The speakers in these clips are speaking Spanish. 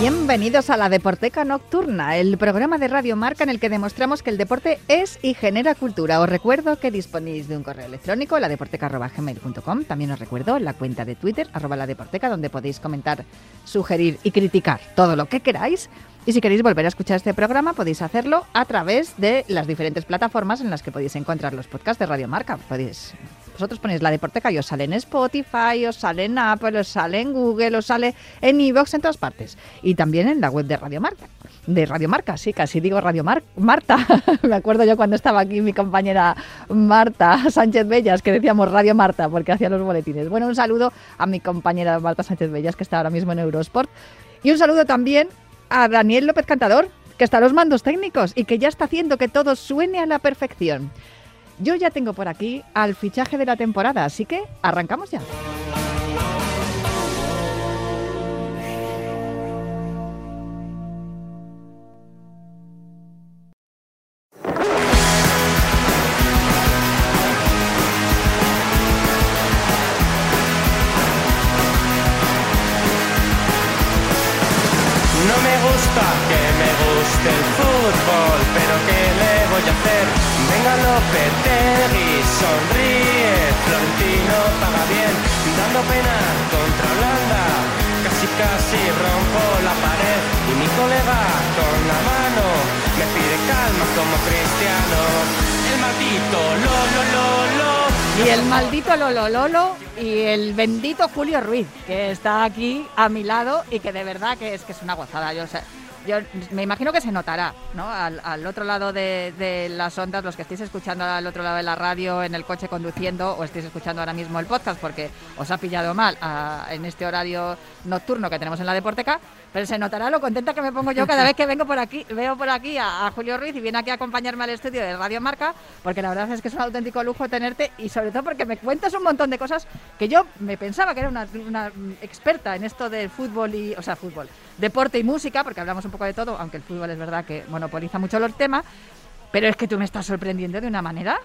Bienvenidos a la Deporteca Nocturna, el programa de Radio Marca en el que demostramos que el deporte es y genera cultura. Os recuerdo que disponéis de un correo electrónico, ladeporteca.gmail.com. También os recuerdo la cuenta de Twitter, arroba la deporteca, donde podéis comentar, sugerir y criticar todo lo que queráis. Y si queréis volver a escuchar este programa, podéis hacerlo a través de las diferentes plataformas en las que podéis encontrar los podcasts de Radio Marca. Podéis vosotros ponéis la deporteca y os sale en Spotify, os sale en Apple, os sale en Google, os sale en iVoox, en todas partes. Y también en la web de Radio Marca. De Radio Marca, sí, casi digo Radio Marta. Me acuerdo yo cuando estaba aquí mi compañera Marta Sánchez Bellas, que decíamos Radio Marta porque hacía los boletines. Bueno, un saludo a mi compañera Marta Sánchez Bellas, que está ahora mismo en Eurosport. Y un saludo también a Daniel López Cantador, que está a los mandos técnicos y que ya está haciendo que todo suene a la perfección. Yo ya tengo por aquí al fichaje de la temporada, así que arrancamos ya. No me gusta que me guste el fútbol, pero ¿qué Y el maldito. Y el maldito Lolo Lolo y el bendito Julio Ruiz, que está aquí a mi lado y que de verdad que es que es una gozada. Yo, sé- yo me imagino que se notará, ¿no? Al, al otro lado de, las ondas, los que estéis escuchando al otro lado de la radio, en el coche conduciendo, o estéis escuchando ahora mismo el podcast porque os ha pillado mal ah, en este horario nocturno que tenemos en la Deporteca, pero se notará lo contenta que me pongo yo cada vez que vengo por aquí, veo por aquí a, a Julio Ruiz y viene aquí a acompañarme al estudio de Radio Marca, porque la verdad es que es un auténtico lujo tenerte y sobre todo porque me cuentas un montón de cosas que yo me pensaba que era una, una, experta en esto del fútbol y, o sea, fútbol, deporte y música, porque hablamos un poco de todo, aunque el fútbol es verdad que monopoliza mucho los temas, pero es que tú me estás sorprendiendo de una manera.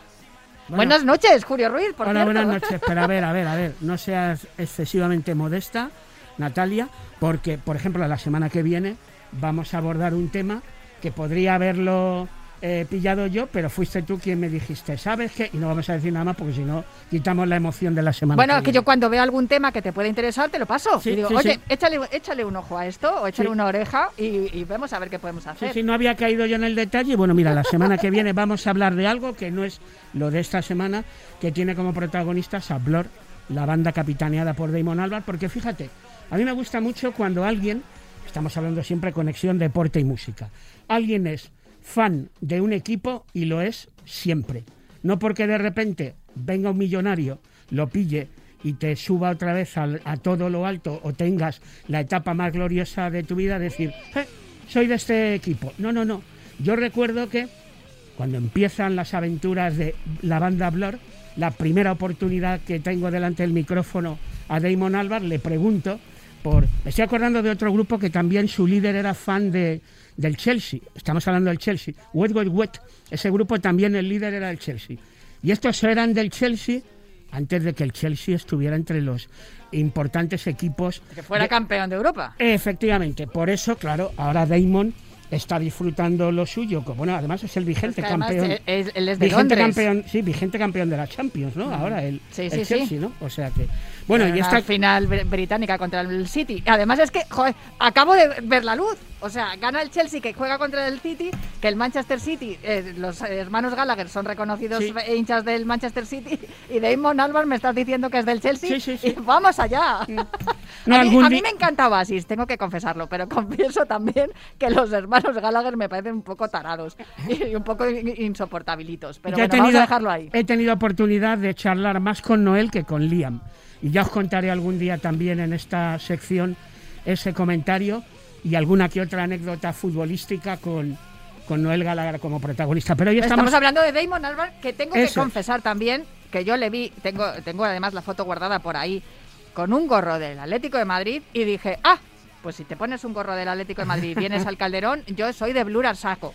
Bueno. Buenas noches, Julio Ruiz, por Hola, cierto. buenas noches. Pero a ver, a ver, a ver, no seas excesivamente modesta, Natalia, porque, por ejemplo, la semana que viene vamos a abordar un tema que podría haberlo eh, pillado yo, pero fuiste tú quien me dijiste, ¿sabes qué? Y no vamos a decir nada más porque si no quitamos la emoción de la semana. Bueno, es que yo cuando veo algún tema que te puede interesar, te lo paso. Sí, y digo, sí, oye, sí. Échale, échale un ojo a esto, o échale una oreja y, y vemos a ver qué podemos hacer. sí, no había caído yo en el detalle. Bueno, mira, la semana que viene vamos a hablar de algo que no es lo de esta semana, que tiene como protagonistas a Blur, la banda capitaneada por Damon Albarn, porque fíjate, a mí me gusta mucho cuando alguien, estamos hablando siempre conexión deporte y música, alguien es fan de un equipo y lo es siempre. No porque de repente venga un millonario, lo pille y te suba otra vez a, todo lo alto o tengas la etapa más gloriosa de tu vida, decir, "Eh, soy de este equipo. No, no, no. Yo recuerdo que cuando empiezan las aventuras de la banda Blur, la primera oportunidad que tengo delante del micrófono a Damon Albarn, le pregunto por... Me estoy acordando de otro grupo que también su líder era fan de, del Chelsea. Estamos hablando del Chelsea. Wet, Wet, Wet. Ese grupo también el líder era del Chelsea. Y estos eran del Chelsea antes de que el Chelsea estuviera entre los importantes equipos Que fuera de- campeón de Europa. Efectivamente, por eso, claro, ahora Damon está disfrutando lo suyo. Bueno, además es el vigente campeón. es- él es de vigente Londres. campeón, sí, vigente campeón de la Champions, ¿no? Ahora el, Sí, el sí, sí. Chelsea, ¿no? O sea que, bueno, y esta final br- británica contra el City. Además es que, joder, acabo de ver la luz. O sea, gana el Chelsea que juega contra el City, que el Manchester City, eh, los hermanos Gallagher son reconocidos Sí. eh, hinchas del Manchester City y Damon Albarn me estás diciendo que es del Chelsea. Sí, sí. Y vamos allá. No, a, mí, a mí me encanta Oasis, tengo que confesarlo, pero confieso también que los hermanos Gallagher me parecen un poco tarados y un poco in- insoportabilitos. Pero yo he bueno, vamos a dejarlo ahí. he tenido oportunidad de charlar más con Noel que con Liam. Y ya os contaré algún día también en esta sección ese comentario y alguna que otra anécdota futbolística con, con Noel Gallagher como protagonista. Pero hoy Estamos, estamos, hablando de Damon Albarn, que tengo que confesar también que yo le vi, tengo, tengo además la foto guardada por ahí, con un gorro del Atlético de Madrid y dije, ah, pues si te pones un gorro del Atlético de Madrid y vienes al Calderón, yo soy de Blur al saco.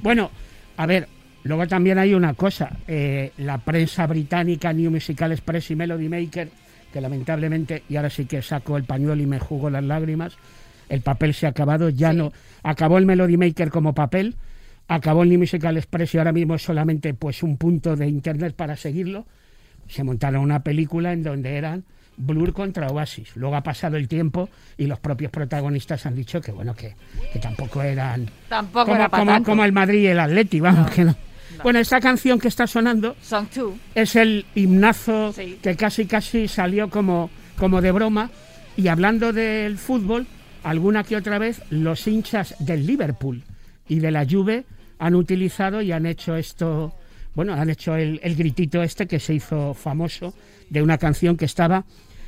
Bueno, a ver, luego también hay una cosa. eh, la prensa británica, New Musical Express y Melody Maker, que lamentablemente, y ahora sí que saco el pañuelo y me jugo las lágrimas, el papel se ha acabado, ya Sí. no. Acabó el Melody Maker como papel, acabó el New Musical Express y ahora mismo es solamente pues un punto de internet para seguirlo. Se montaron una película en donde eran Blur contra Oasis. Luego ha pasado el tiempo y los propios protagonistas han dicho que bueno que, que tampoco eran Tampoco como, era para como- tanto. como el Madrid y el Atleti, vamos que no. Bueno, esta canción que está sonando Song 2. es el himnazo Sí. que casi casi salió como, como de broma. Y hablando del fútbol, alguna que otra vez los hinchas del Liverpool y de la Juve han utilizado y han hecho esto, bueno, han hecho el, el gritito este que se hizo famoso de una canción que estaba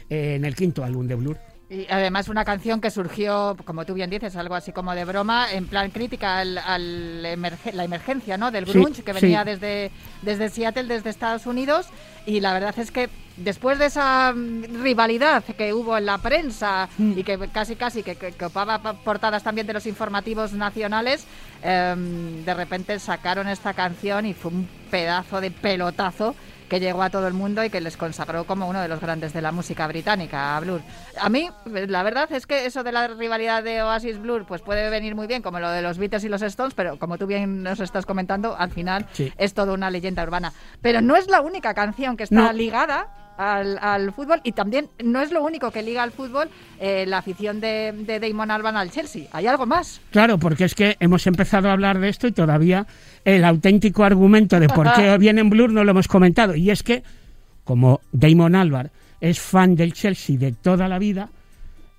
eh, en el quinto álbum de Blur. Y además una canción que surgió, como tú bien dices, algo así como de broma, en plan crítica al, al emerge- la emergencia ¿no? del Sí, grunge que sí. venía desde, desde Seattle, desde Estados Unidos. Y la verdad es que después de esa mm, rivalidad que hubo en la prensa Mm. y que casi casi que, que, que ocupaba pa- portadas también de los informativos nacionales, em, de repente sacaron esta canción y fue un pedazo de pelotazo que llegó a todo el mundo y que les consagró como uno de los grandes de la música británica, a Blur. A mí, la verdad es que eso de la rivalidad de Oasis Blur, pues puede venir muy bien, como lo de los Beatles y los Stones, pero como tú bien nos estás comentando, al final Sí. es toda una leyenda urbana. Pero no es la única canción que está No. ligada al, al fútbol y también no es lo único que liga al fútbol eh, la afición de, de Damon Albarn al Chelsea. ¿Hay algo más? Claro, porque es que hemos empezado a hablar de esto y todavía el auténtico argumento de por qué viene en Blur no lo hemos comentado. Y es que, como Damon Albar es fan del Chelsea de toda la vida,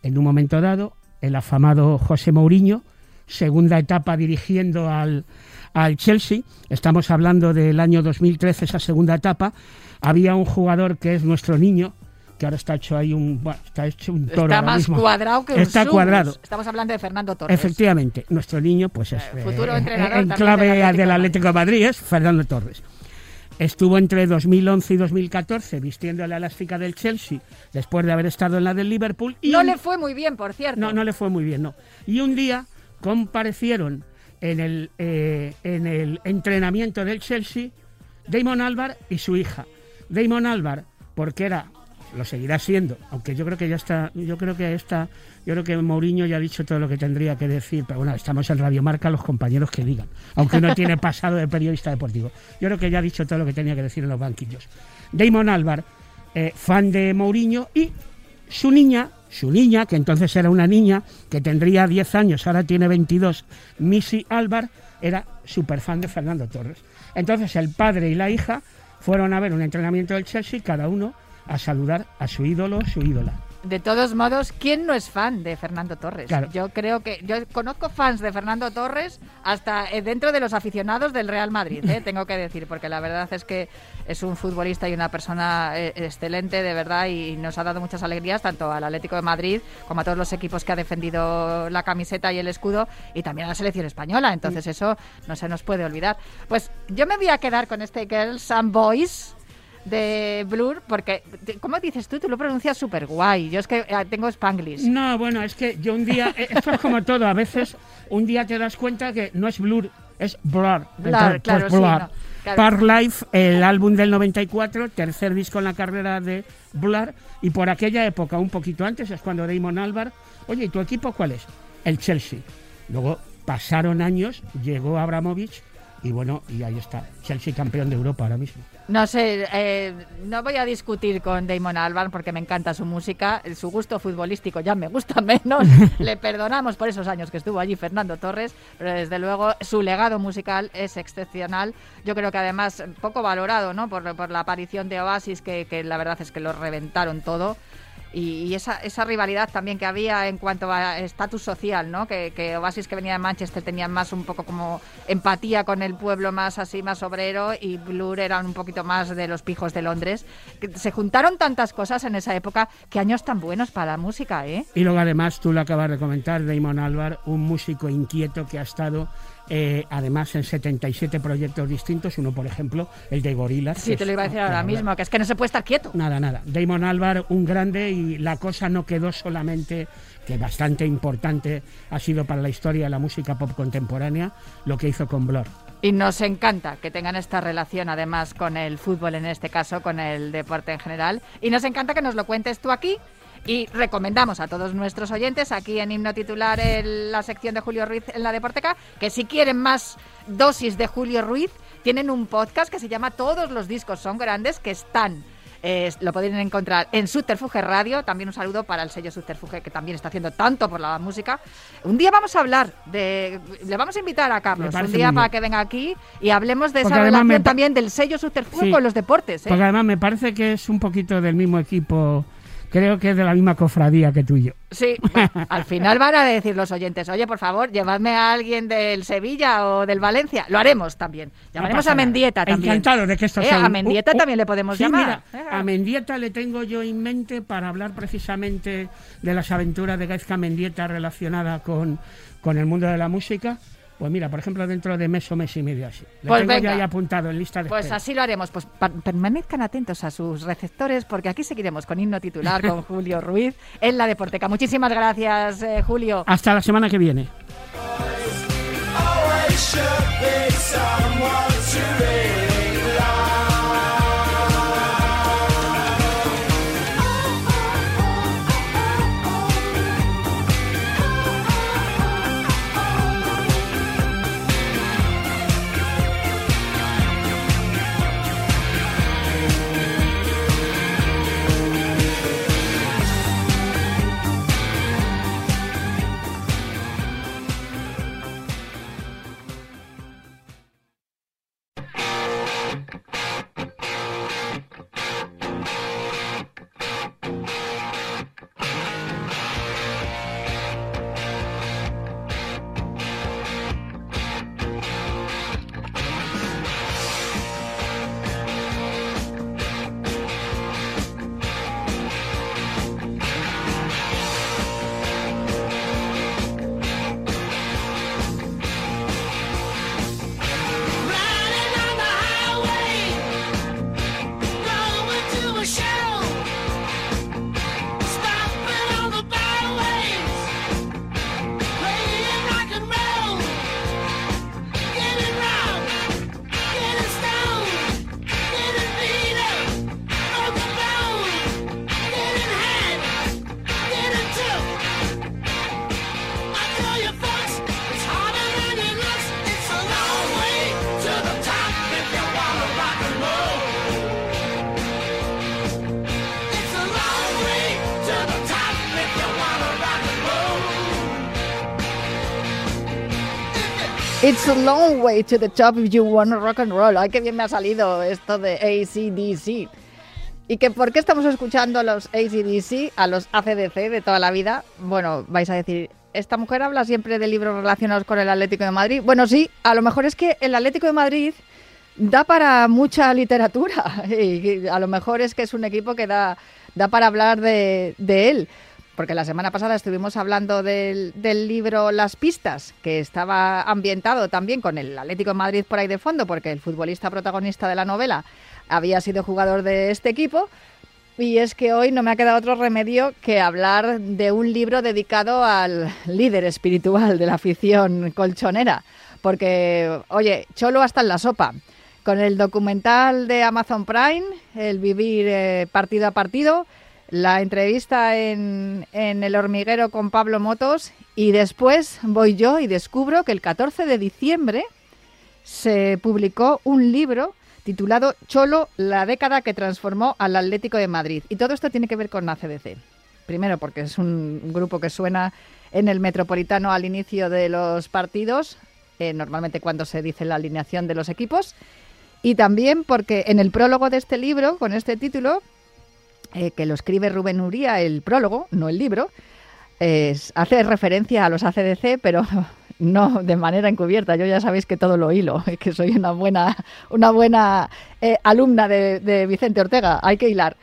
en un momento dado, el afamado José Mourinho, segunda etapa dirigiendo al, al Chelsea, estamos hablando del año 2013, esa segunda etapa, había un jugador que es nuestro niño, que ahora está hecho ahí un, bueno, está hecho un toro está más mismo. cuadrado que un Está cuadrado. Estamos hablando de Fernando Torres. Efectivamente, nuestro niño, pues es Eh, futuro eh, entrenador en clave del Atlético del de Atlético de Madrid es Fernando Torres. Estuvo entre 2011 y 2014 vistiendo la elástica del Chelsea después de haber estado en la del Liverpool. Y No un- le fue muy bien, por cierto. no, no le fue muy bien, no. Y un día comparecieron en el, eh, en el entrenamiento del Chelsea Damon Albar y su hija. Damon Albar, porque era, lo seguirá siendo, aunque yo creo que ya está, yo creo que está, yo creo que Mourinho ya ha dicho todo lo que tendría que decir, pero bueno, estamos en Radio Marca, los compañeros que digan, aunque no tiene pasado de periodista deportivo. Yo creo que ya ha dicho todo lo que tenía que decir en los banquillos. Damon Albar, eh, fan de Mourinho y su niña, su niña, que entonces era una niña que tendría 10 años, ahora tiene 22, Missy Alvar, era súper fan de Fernando Torres. Entonces el padre y la hija fueron a ver un entrenamiento del Chelsea, cada uno a saludar a su ídolo, su ídola. De todos modos, ¿quién no es fan de Fernando Torres? Claro. Yo creo que yo conozco fans de Fernando Torres hasta eh, dentro de los aficionados del Real Madrid, eh, tengo que decir, porque la verdad es que es un futbolista y una persona eh, excelente, de verdad, y nos ha dado muchas alegrías tanto al Atlético de Madrid como a todos los equipos que ha defendido la camiseta y el escudo y también a la selección española. Entonces eso no se nos puede olvidar. Pues yo me voy a quedar con este Girls and Boys de Blur, porque, ¿cómo dices tú? Tú lo pronuncias súper guay. Yo es que eh, tengo Spanglish. No, bueno, es que yo un día, eh, esto es como todo, a veces un día te das cuenta que no es Blur, es Blur. Blur, Entonces, claro, pues sí, Blur. no, claro. Par Life, el álbum del 94, tercer disco en la carrera de Blur, y por aquella época, un poquito antes, es cuando Damon Albar, oye, ¿y tu equipo cuál es? El Chelsea. Luego pasaron años, llegó Abramovich, y bueno, y ahí está, Chelsea campeón de Europa ahora mismo. No sé, eh, no voy a discutir con Damon Albarn porque me encanta su música, su gusto futbolístico ya me gusta menos, le perdonamos por esos años que estuvo allí Fernando Torres, pero desde luego su legado musical es excepcional, yo creo que además poco valorado ¿no? por, por la aparición de Oasis, que, que la verdad es que lo reventaron todo. Y, esa, esa rivalidad también que había en cuanto a estatus social, ¿no? Que, que Oasis que venía de Manchester tenía más un poco como empatía con el pueblo más así, más obrero y Blur eran un poquito más de los pijos de Londres. Se juntaron tantas cosas en esa época, que años tan buenos para la música, ¿eh? Y luego además, tú lo acabas de comentar, Damon Albar, un músico inquieto que ha estado eh, además en 77 proyectos distintos, uno por ejemplo, el de Gorilas. Sí, te lo iba a decir ahora mismo, que es que no se puede estar quieto. Nada, nada. Damon Albar, un grande y la cosa no quedó solamente, que bastante importante ha sido para la historia de la música pop contemporánea, lo que hizo con Blur. Y nos encanta que tengan esta relación además con el fútbol en este caso, con el deporte en general. Y nos encanta que nos lo cuentes tú aquí. Y recomendamos a todos nuestros oyentes aquí en Himno Titular en la sección de Julio Ruiz en la Deporteca que si quieren más dosis de Julio Ruiz tienen un podcast que se llama Todos los discos son grandes que están eh, lo podéis encontrar en Subterfuge Radio. También un saludo para el sello Subterfuge que también está haciendo tanto por la música. Un día vamos a hablar de. Le vamos a invitar a Carlos un día para que venga aquí y hablemos de esa relación también del sello Subterfuge con los deportes. ¿eh? Porque además me parece que es un poquito del mismo equipo creo que es de la misma cofradía que tú y yo. Sí, al final van a decir los oyentes, oye, por favor, llevadme a alguien del Sevilla o del Valencia. Lo haremos también. Llamaremos a Mendieta también. Encantado de que esto eh, sea. A Mendieta también le podemos llamar. a Mendieta le tengo yo en mente para hablar precisamente de las aventuras de Gaizka Mendieta relacionada con, con el mundo de la música. Pues mira, por ejemplo, dentro de mes o mes y medio así. Lo pues tengo ya apuntado en lista de Pues así lo haremos. Pues permanezcan atentos a sus receptores porque aquí seguiremos con himno titular con Julio Ruiz en la Deporteca. Muchísimas gracias, eh, Julio. Hasta la semana que viene. It's a long way to the top if you want rock and roll. Ay, qué bien me ha salido esto de ACDC. ¿Y que por qué estamos escuchando a los ACDC, a los ACDC de toda la vida? Bueno, vais a decir, esta mujer habla siempre de libros relacionados con el Atlético de Madrid. Bueno, sí, a lo mejor es que el Atlético de Madrid da para mucha literatura. Y a lo mejor es que es un equipo que da, da para hablar de él porque la semana pasada estuvimos hablando del, libro Las Pistas, que estaba ambientado también con el Atlético de Madrid por ahí de fondo, porque el futbolista protagonista de la novela había sido jugador de este equipo. Y es que hoy no me ha quedado otro remedio que hablar de un libro dedicado al líder espiritual de la afición colchonera. Porque, oye, Cholo hasta en la sopa. Con el documental de Amazon Prime, el vivir eh, partido a partido, la entrevista en, El hormiguero con Pablo Motos y después voy yo y descubro que el 14 de diciembre se publicó un libro titulado Cholo, la década que transformó al Atlético de Madrid. Y todo esto tiene que ver con ACDC. Primero porque es un grupo que suena en el Metropolitano al inicio de los partidos, eh, normalmente cuando se dice la alineación de los equipos. Y también porque en el prólogo de este libro, con este título, eh, que lo escribe Rubén Uría, el prólogo, no el libro, hace referencia a los ACDC, pero no de manera encubierta. Yo ya sabéis que todo lo hilo, que soy una buena, una buena eh, alumna de, Vicente Ortega. Hay que hilar.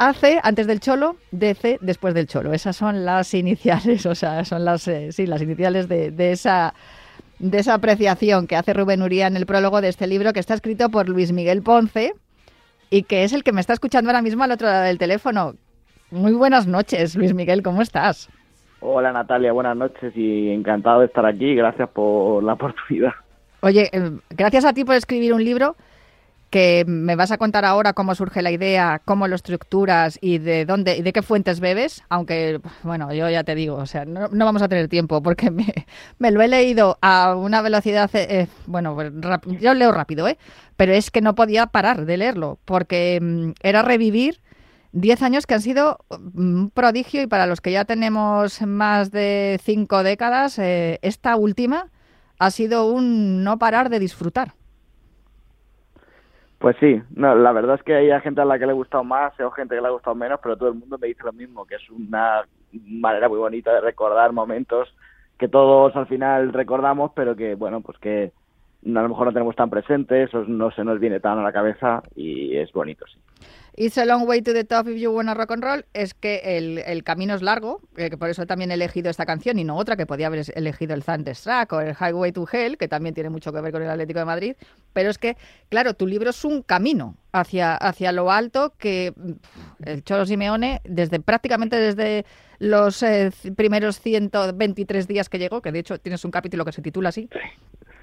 AC antes del cholo, DC después del cholo. Esas son las iniciales, o sea, son las, eh, sí, las iniciales de, esa de esa apreciación que hace Rubén Uría en el prólogo de este libro que está escrito por Luis Miguel Ponce y que es el que me está escuchando ahora mismo al otro lado del teléfono. Muy buenas noches, Luis Miguel, ¿cómo estás? Hola Natalia, buenas noches y encantado de estar aquí. Gracias por la oportunidad. Oye, eh, gracias a ti por escribir un libro que me vas a contar ahora cómo surge la idea, cómo lo estructuras y de dónde y de qué fuentes bebes, aunque bueno, yo ya te digo, o sea, no, vamos a tener tiempo porque me, lo he leído a una velocidad, eh, eh, bueno, pues yo leo rápido, ¿eh? Pero es que no podía parar de leerlo porque mm, era revivir 10 años que han sido mm, un prodigio y para los que ya tenemos más de cinco décadas, eh, esta última ha sido un no parar de disfrutar. Pues sí, no, la verdad es que hay gente a la que le ha gustado más, hay gente que le ha gustado menos, pero todo el mundo me dice lo mismo, que es una manera muy bonita de recordar momentos que todos al final recordamos, pero que, bueno, pues que a lo mejor no tenemos tan presentes, o no se nos viene tan a la cabeza y es bonito, sí. It's a long way to the top if you wanna rock and roll. Es que el, camino es largo, eh, que por eso también he elegido esta canción y no otra que podía haber elegido el Thunderstruck o el Highway to Hell, que también tiene mucho que ver con el Atlético de Madrid, pero es que, claro, tu libro es un camino hacia, hacia lo alto que el Cholo Simeone, desde prácticamente desde los eh, primeros 123 días que llegó, que de hecho tienes un capítulo que se titula así,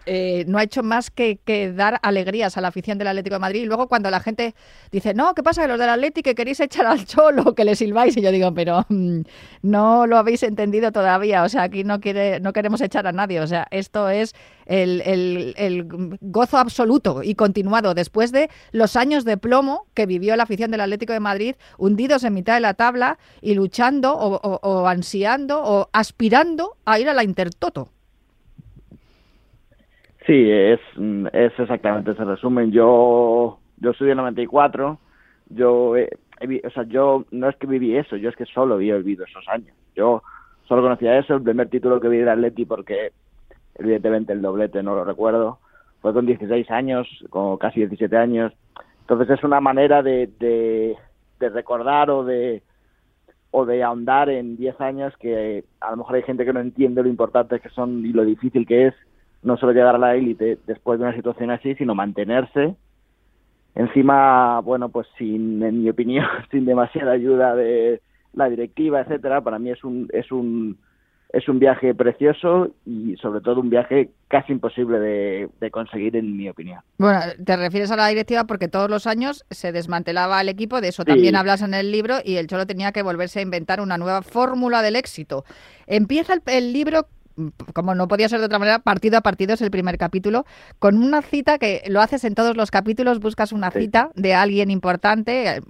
eh, no ha hecho más que, dar alegrías a la afición del Atlético de Madrid. Y luego cuando la gente dice, no, ¿qué pasa? Que los del Atlético que queréis echar al cholo, que le silbáis. Y yo digo, pero mm, no lo habéis entendido todavía. O sea, aquí no, quiere, no queremos echar a nadie. O sea, esto es el, el, gozo absoluto y continuado después de los años de plomo que vivió la afición del Atlético de Madrid, hundidos en mitad de la tabla y luchando o, o ansiando o aspirando a ir a la Intertoto. Sí, es, es exactamente ese resumen. Yo, yo soy de 94, yo, o sea, yo no es que viví eso, yo es que solo había vivido esos años. Yo solo conocía eso, el primer título que vi de Atleti porque evidentemente el doblete no lo recuerdo, fue con 16 años, con casi 17 años. Entonces es una manera de, de, de recordar o de o de ahondar en 10 años que a lo mejor hay gente que no entiende lo importante que son y lo difícil que es no solo llegar a la élite después de una situación así, sino mantenerse. Encima, bueno, pues sin, en mi opinión, sin demasiada ayuda de la directiva, etcétera, para mí es un, es un, es un viaje precioso y sobre todo un viaje casi imposible de, conseguir en mi opinión. Bueno, te refieres a la directiva porque todos los años se desmantelaba el equipo, de eso también hablas en el libro y el Cholo tenía que volverse a inventar una nueva fórmula del éxito. Empieza el libro como no podía ser de otra manera, partido a partido es el primer capítulo, con una cita que lo haces en todos los capítulos, buscas una cita de alguien importante,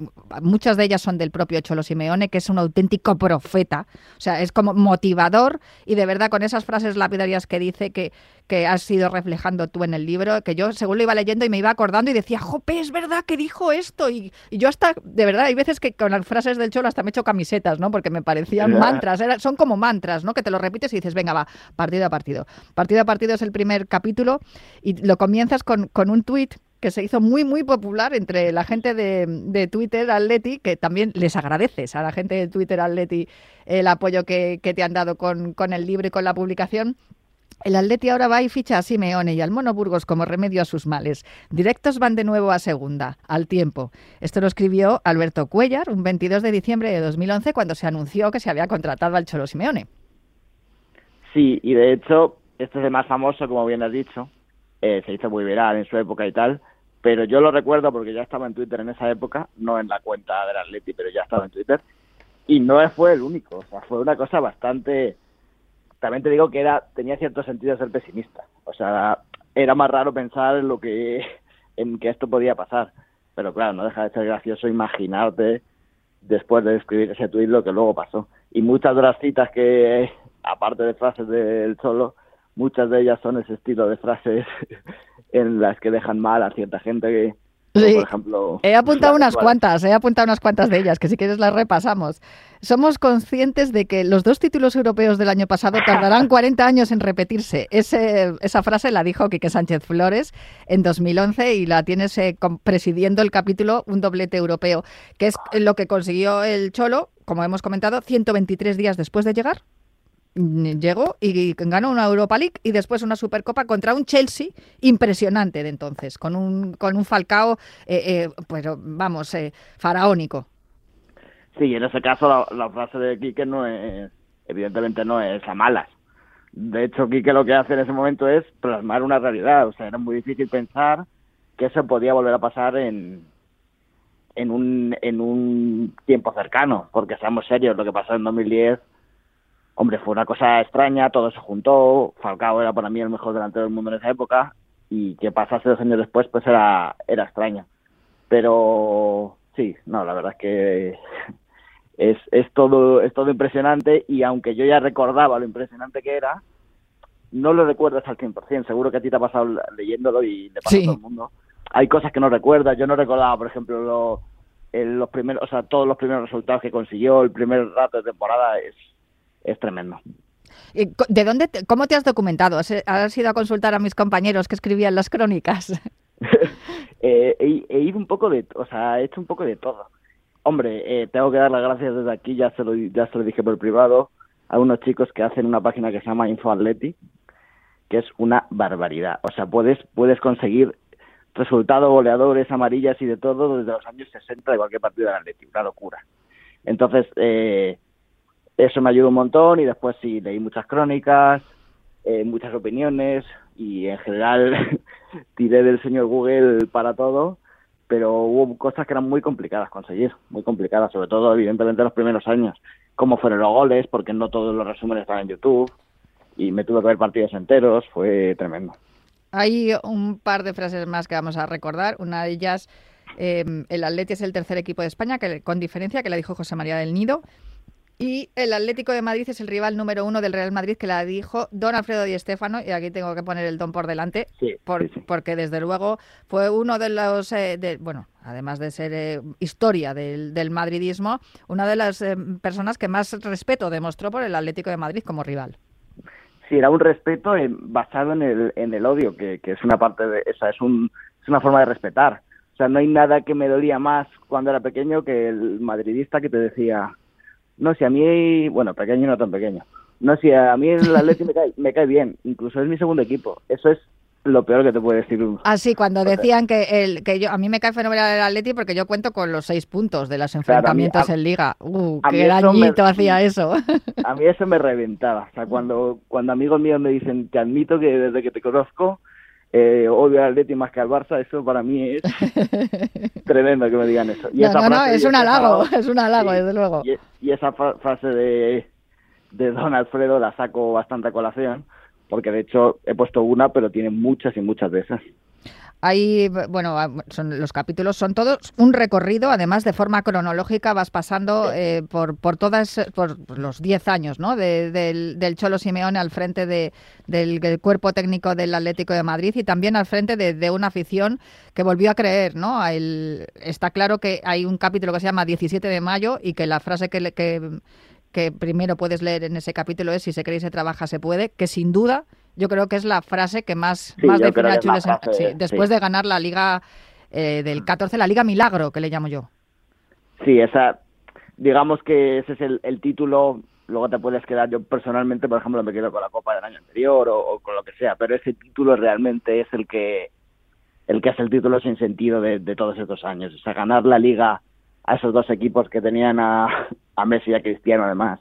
muchas de ellas son del propio Cholo Simeone, que es un auténtico profeta, o sea, es como motivador y de verdad con esas frases lapidarias que dice que, que has ido reflejando tú en el libro, que yo según lo iba leyendo y me iba acordando y decía, jope, es verdad que dijo esto. Y, yo hasta, de verdad, hay veces que con las frases del cholo hasta me he hecho camisetas, ¿no? Porque me parecían mantras, son como mantras, ¿no? Que te lo repites y dices, venga, va, partido a partido. Partido a partido es el primer capítulo y lo comienzas con, con un tuit que se hizo muy, muy popular entre la gente de, de, Twitter Atleti, que también les agradeces a la gente de Twitter Atleti el apoyo que, que te han dado con, con el libro y con la publicación. El Atleti ahora va y ficha a Simeone y al Mono Burgos como remedio a sus males. Directos van de nuevo a segunda, al tiempo. Esto lo escribió Alberto Cuellar un 22 de diciembre de 2011 cuando se anunció que se había contratado al Cholo Simeone. Sí, y de hecho, este es el más famoso, como bien has dicho. Eh, se hizo muy viral en su época y tal. Pero yo lo recuerdo porque ya estaba en Twitter en esa época, no en la cuenta del Atleti, pero ya estaba en Twitter. Y no fue el único, o sea, fue una cosa bastante también te digo que era tenía cierto sentido ser pesimista. O sea, era más raro pensar en lo que en que esto podía pasar. Pero claro, no deja de ser gracioso imaginarte después de escribir ese tuit lo que luego pasó. Y muchas de las citas que, aparte de frases del solo, muchas de ellas son ese estilo de frases en las que dejan mal a cierta gente que, por ejemplo, he apuntado unas cuantas, he apuntado unas cuantas de ellas, que si quieres las repasamos. Somos conscientes de que los dos títulos europeos del año pasado tardarán 40 años en repetirse. esa frase la dijo Quique Sánchez Flores en 2011 y la tienes eh, presidiendo el capítulo Un doblete europeo, que es lo que consiguió el Cholo, como hemos comentado, 123 días después de llegar. Llegó y ganó una Europa League y después una Supercopa contra un Chelsea impresionante de entonces, con un, con un Falcao, eh, eh, pues vamos, eh, faraónico. Sí, en ese caso la, frase de Quique no es, evidentemente no es a malas. De hecho, Quique lo que hace en ese momento es plasmar una realidad. O sea, era muy difícil pensar que eso podía volver a pasar en, en, un, en un tiempo cercano, porque seamos serios, lo que pasó en 2010, hombre, fue una cosa extraña, todo se juntó, Falcao era para mí el mejor delantero del mundo en esa época, y que pasase dos años después, pues era, era extraño. Pero sí, no, la verdad es que es, es, todo, es todo impresionante y aunque yo ya recordaba lo impresionante que era, no lo recuerdas al 100%. Seguro que a ti te ha pasado leyéndolo y le pasa a todo el mundo. Hay cosas que no recuerdas. Yo no recordaba, por ejemplo, los primeros, o sea, todos los primeros resultados que consiguió, el primer rato de temporada es, es tremendo. ¿De dónde, cómo te has documentado? ¿Has, ido a consultar a mis compañeros que escribían las crónicas? Eh, he, ido un poco de, o sea, he hecho un poco de todo. Hombre, eh, tengo que dar las gracias desde aquí, ya se lo, ya se lo dije por privado, a unos chicos que hacen una página que se llama InfoAtleti, que es una barbaridad. O sea, puedes, puedes conseguir resultados goleadores, amarillas y de todo desde los años 60 de cualquier partido del Atleti, una locura. Entonces, eh, eso me ayudó un montón y después sí, leí muchas crónicas, eh, muchas opiniones y en general tiré del señor Google para todo, pero hubo cosas que eran muy complicadas conseguir, muy complicadas, sobre todo evidentemente los primeros años, cómo fueron los goles, porque no todos los resúmenes están en YouTube y me tuve que ver partidos enteros, fue tremendo. Hay un par de frases más que vamos a recordar. Una de ellas, em, el Atleti es el tercer equipo de España, que con diferencia, que la dijo José María del Nido. Y el Atlético de Madrid es el rival número uno del Real Madrid, que la dijo Don Alfredo Di Stéfano, y aquí tengo que poner el don por delante, porque desde luego fue uno de los, eh, bueno, además de ser eh, historia del, madridismo, una de las eh, personas que más respeto demostró por el Atlético de Madrid como rival. Sí, era un respeto basado en el, en el odio, que, que es una parte de esa, es, un, es una forma de respetar. O sea, no hay nada que me dolía más cuando era pequeño que el madridista que te decía, no, si a mí, bueno, pequeño no tan pequeño. No, si a mí el Atleti me cae, me cae bien, incluso es mi segundo equipo. Eso es lo peor que te puede decir. Ah, sí, cuando decían que, el, que yo, a mí me cae fenomenal el Atleti porque yo cuento con los seis puntos de los enfrentamientos en Liga. Uh, qué dañito hacía eso. A mí eso me reventaba. O sea, cuando, cuando amigos míos me dicen, te admito que desde que te conozco eh, odio al Atleti más que al Barça, eso para mí es tremendo que me digan eso. Y no, no, es un halago, es un halago, desde luego. Y, esa frase de, de Don Alfredo la saco bastante a colación, porque de hecho he puesto una, pero tiene muchas y muchas de esas. Hay, bueno, ah, son, los capítulos son todos un recorrido, además de forma cronológica vas pasando eh, por, por todas, por los 10 años ¿no? del, del, Cholo Simeone al frente de, del, cuerpo técnico del Atlético de Madrid y también al frente de, una afición que volvió a creer, ¿no? El, está claro que hay un capítulo que se llama 17 de mayo y que la frase que, que, que primero puedes leer en ese capítulo es si se cree y se trabaja se puede, que sin duda yo creo que es la frase que más, más define a Chules después de ganar la Liga eh, del 14, la Liga Milagro, que le llamo yo. Sí, esa, digamos que ese es el, título luego te puedes quedar, yo personalmente, por ejemplo, me quedo con la Copa del año anterior o, con lo que sea, pero ese título realmente es el que el que es el título sin sentido de, todos estos años. O sea, ganar la liga a esos dos equipos que tenían a, a Messi y a Cristiano además,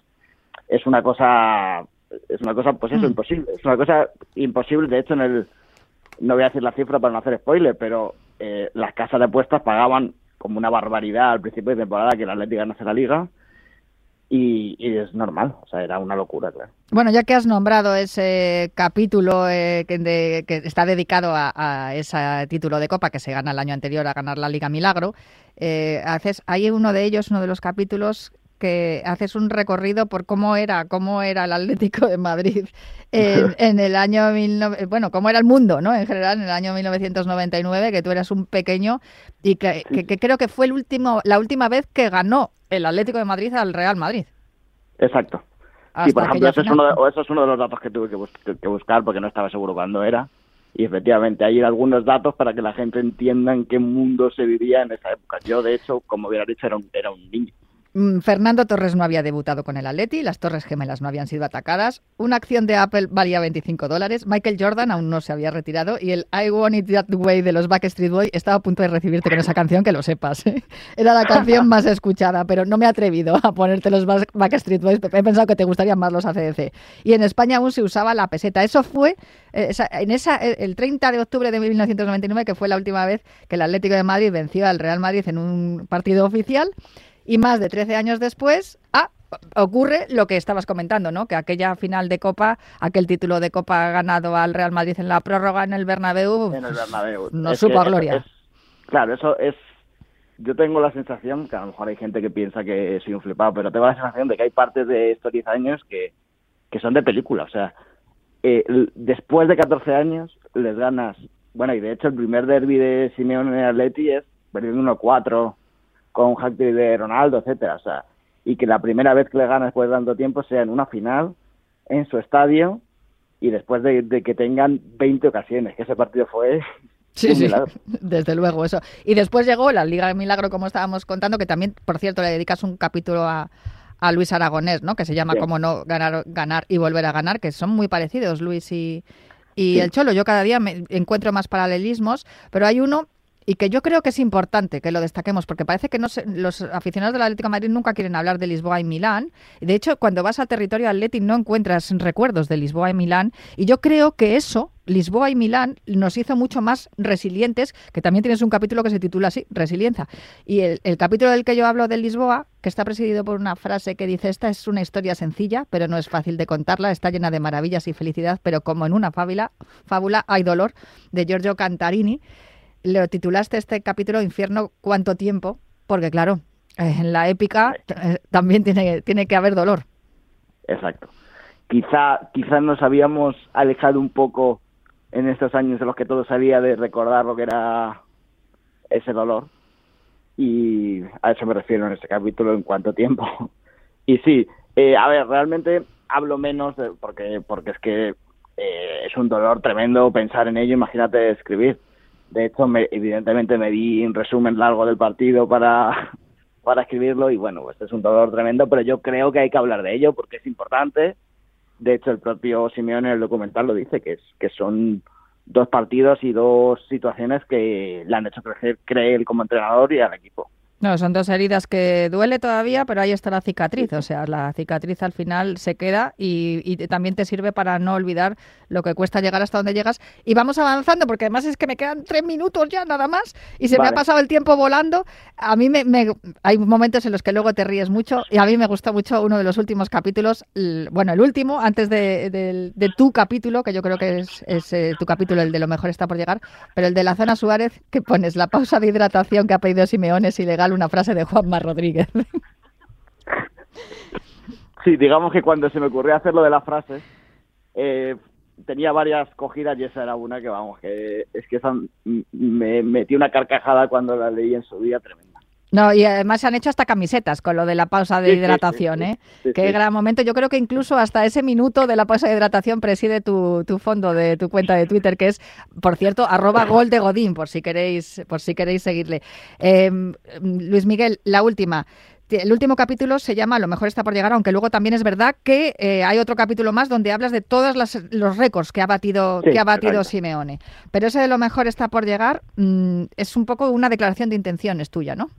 es una cosa es una cosa, pues eso, mm. imposible. Es una cosa imposible. De hecho, en el. No voy a decir la cifra para no hacer spoiler, pero eh, las casas de apuestas pagaban como una barbaridad al principio de temporada que el Atlético ganase la liga. Y, es normal, o sea, era una locura, claro. Bueno, ya que has nombrado ese capítulo eh, que, está dedicado a, ese título de Copa que se gana el año anterior a ganar la Liga Milagro, eh, haces, hay uno de ellos, uno de los capítulos que haces un recorrido por cómo era, cómo era el Atlético de Madrid en, el año bueno, cómo era el mundo, ¿no? En general, en el año 1999, que tú eras un pequeño y que, creo que fue el último, la última vez que ganó el Atlético de Madrid al Real Madrid. Exacto. y por ejemplo, eso es, uno de, eso es, uno de, los datos que tuve que, buscar porque no estaba seguro cuándo era. Y efectivamente, hay algunos datos para que la gente entienda en qué mundo se vivía en esa época. Yo, de hecho, como hubiera dicho, era un, era un niño. Mm, Fernando Torres no había debutado con el Atleti, las Torres Gemelas no habían sido atacadas, una acción de Apple valía 25 dólares, Michael Jordan aún no se había retirado y el I Want It That Way de los Backstreet Boys estaba a punto de recibirte con esa canción, que lo sepas. ¿eh? Era la canción más escuchada, pero no me he atrevido a ponerte los Backstreet Boys, he pensado que te gustarían más los ACDC. Y en España aún se usaba la peseta. Eso fue eh, en esa, el 30 de octubre de 1999, que fue la última vez que el Atlético de Madrid venció al Real Madrid en un partido oficial. Y más de 13 años después, ah, ocurre lo que estabas comentando, ¿no? Que aquella final de Copa, aquel título de Copa ganado al Real Madrid en la prórroga en el Bernabéu, en el Bernabéu. no supo a gloria. claro, eso es... Yo tengo la sensación, que a lo mejor hay gente que piensa que soy un flipado, pero tengo la sensación de que hay partes de estos 10 años que, que son de película. O sea, eh, después de 14 años les ganas... Bueno, y de hecho el primer derby de Simeone en Atleti es perdiendo 1-4 con un hack de Ronaldo, etcétera, o sea, y que la primera vez que le gana después de tanto tiempo sea en una final, en su estadio, y después de, que tengan 20 ocasiones, que ese partido fue Sí, sí, desde luego eso. Y después llegó la Liga de Milagro, como estábamos contando, que también, por cierto, le dedicas un capítulo a, a Luis Aragonés, ¿no? Que se llama Cómo no ganar, ganar y volver a ganar, que son muy parecidos, Luis y, y el Cholo. Yo cada día me encuentro más paralelismos, pero hay uno y que yo creo que es importante que lo destaquemos, porque parece que no los aficionados del Atlético de Madrid nunca quieren hablar de Lisboa y Milán. De hecho, cuando vas al territorio atlético no encuentras recuerdos de Lisboa y Milán. Y yo creo que eso, Lisboa y Milán, nos hizo mucho más resilientes, que también tienes un capítulo que se titula así, Resiliencia. Y el, el capítulo del que yo hablo de Lisboa, que está presidido por una frase que dice, esta es una historia sencilla, pero no es fácil de contarla, está llena de maravillas y felicidad, pero como en una fábula, fábula hay dolor, de Giorgio Cantarini le titulaste este capítulo Infierno cuánto tiempo, porque claro, eh, en la épica eh, también tiene, tiene que haber dolor. Exacto. Quizá, quizá nos habíamos alejado un poco en estos años en los que todo salía de recordar lo que era ese dolor. Y a eso me refiero en este capítulo en cuánto tiempo. y sí, eh, a ver, realmente hablo menos porque, porque es que es un dolor tremendo pensar en ello, imagínate escribir. De hecho, me, evidentemente me di un resumen largo del partido para, para escribirlo y bueno, este es un dolor tremendo, pero yo creo que hay que hablar de ello porque es importante. De hecho, el propio Simeone en el documental lo dice, que, es, que son dos partidos y dos situaciones que le han hecho crecer, cree él como entrenador y al equipo. No, son dos heridas que duele todavía, pero ahí está la cicatriz. O sea, la cicatriz al final se queda y, también te sirve para no olvidar lo que cuesta llegar hasta donde llegas. Y vamos avanzando, porque además es que me quedan tres minutos ya nada más y se me ha pasado el tiempo volando. A mí me, hay momentos en los que luego te ríes mucho y a mí me gustó mucho uno de los últimos capítulos, bueno, el último, antes de, tu capítulo, que yo creo que es, eh, tu capítulo, el de lo mejor está por llegar, pero el de la zona Suárez, que pones la pausa de hidratación que ha pedido Simeone es ilegal una frase de Juanma Rodríguez. Sí, digamos que cuando se me ocurrió hacer lo de la frase, eh, tenía varias cogidas y esa era una que, vamos, que es que me metí una carcajada cuando la leí en su día tremenda. No, y además se han hecho hasta camisetas con lo de la pausa de hidratación, ¿eh? Qué gran momento. Yo creo que incluso hasta ese minuto de la pausa de hidratación preside tu, tu fondo de tu cuenta de Twitter, que es, por cierto, arroba gol de Godín, por si queréis, por si queréis seguirle. Em, Luis Miguel, la última. El último capítulo se llama Lo mejor está por llegar, aunque luego también es verdad que eh, hay otro capítulo más donde hablas de todos los récords que ha batido, que ha batido Simeone. Pero ese de Lo mejor está por llegar mm, es un poco una declaración de intenciones tuya, ¿no?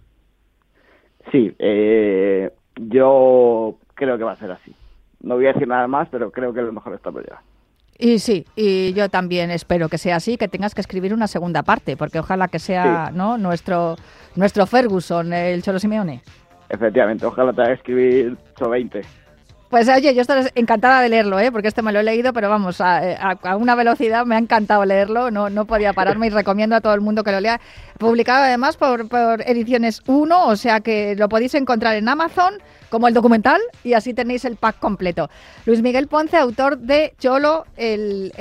Sí, eh, yo creo que va a ser así. No voy a decir nada más, pero creo que lo mejor está por llegar. Y sí, y yo también espero que sea así, que tengas que escribir una segunda parte, porque ojalá que sea ¿no? nuestro nuestro Ferguson, el Cholo Simeone. Efectivamente, ojalá te haga escribir 20. Pues oye, yo estoy encantada de leerlo, ¿eh? porque este me lo he leído, pero vamos, a, una velocidad me ha encantado leerlo, no, no podía pararme y recomiendo a todo el mundo que lo lea. Publicado además por, Ediciones 1, o sea que lo podéis encontrar en Amazon como el documental y así tenéis el pack completo. Luis Miguel Ponce, autor de Cholo, el,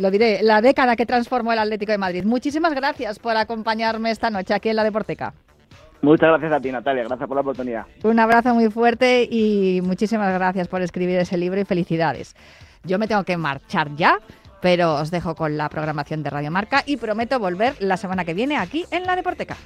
lo diré, la década que transformó el Atlético de Madrid. Muchísimas gracias por acompañarme esta noche aquí en la Deporteca. Muchas gracias a ti, Natalia. Gracias por la oportunidad. Un abrazo muy fuerte y muchísimas gracias por escribir ese libro y felicidades. Yo me tengo que marchar ya, pero os dejo con la programación de Radio Marca y prometo volver la semana que viene aquí en La Deporteca.